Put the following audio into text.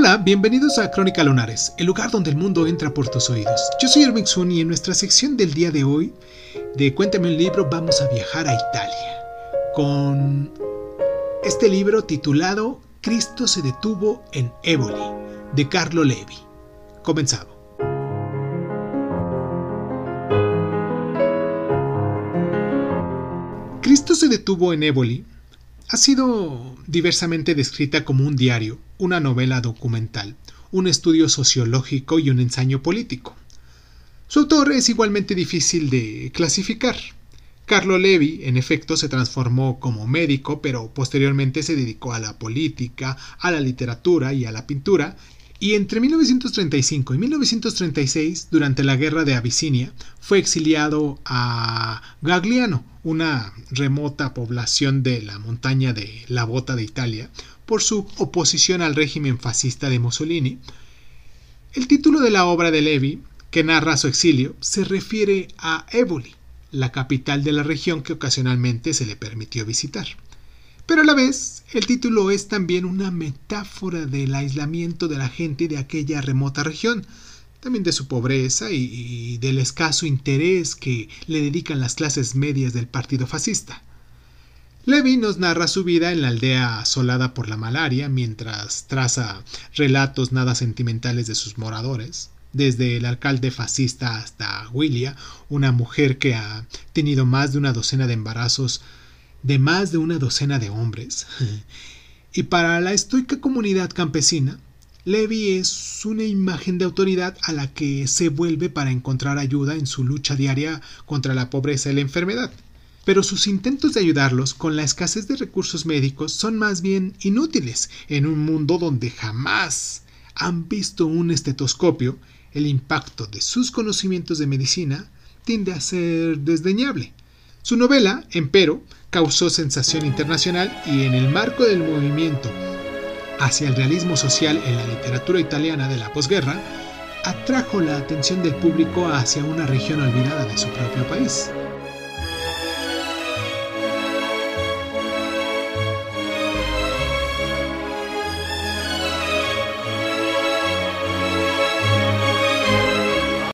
Hola, bienvenidos a Crónica Lunares, el lugar donde el mundo entra por tus oídos. Yo soy Irving Sun y en nuestra sección del día de hoy de Cuéntame un libro vamos a viajar a Italia con este libro titulado Cristo se detuvo en Éboli de Carlo Levi. Comenzamos. Cristo se detuvo en Éboli ha sido diversamente descrita como un diario, una novela documental, un estudio sociológico y un ensayo político. Su autor es igualmente difícil de clasificar. Carlo Levi, en efecto, se transformó como médico, pero posteriormente se dedicó a la política, a la literatura y a la pintura, y entre 1935 y 1936, durante la guerra de Abisinia, fue exiliado a Gagliano, una remota población de la montaña de la Bota de Italia, por su oposición al régimen fascista de Mussolini. El título de la obra de Levi, que narra su exilio, se refiere a Éboli, la capital de la región que ocasionalmente se le permitió visitar. Pero a la vez, el título es también una metáfora del aislamiento de la gente de aquella remota región, también de su pobreza y, del escaso interés que le dedican las clases medias del partido fascista. Levi nos narra su vida en la aldea asolada por la malaria, mientras traza relatos nada sentimentales de sus moradores, desde el alcalde fascista hasta Willia, una mujer que ha tenido más de una docena de embarazos de más de una docena de hombres. y para la estoica comunidad campesina, Levi es una imagen de autoridad a la que se vuelve para encontrar ayuda en su lucha diaria contra la pobreza y la enfermedad. Pero sus intentos de ayudarlos con la escasez de recursos médicos son más bien inútiles en un mundo donde jamás han visto un estetoscopio, el impacto de sus conocimientos de medicina tiende a ser desdeñable. Su novela, empero, causó sensación internacional y en el marco del movimiento hacia el realismo social en la literatura italiana de la posguerra, atrajo la atención del público hacia una región olvidada de su propio país.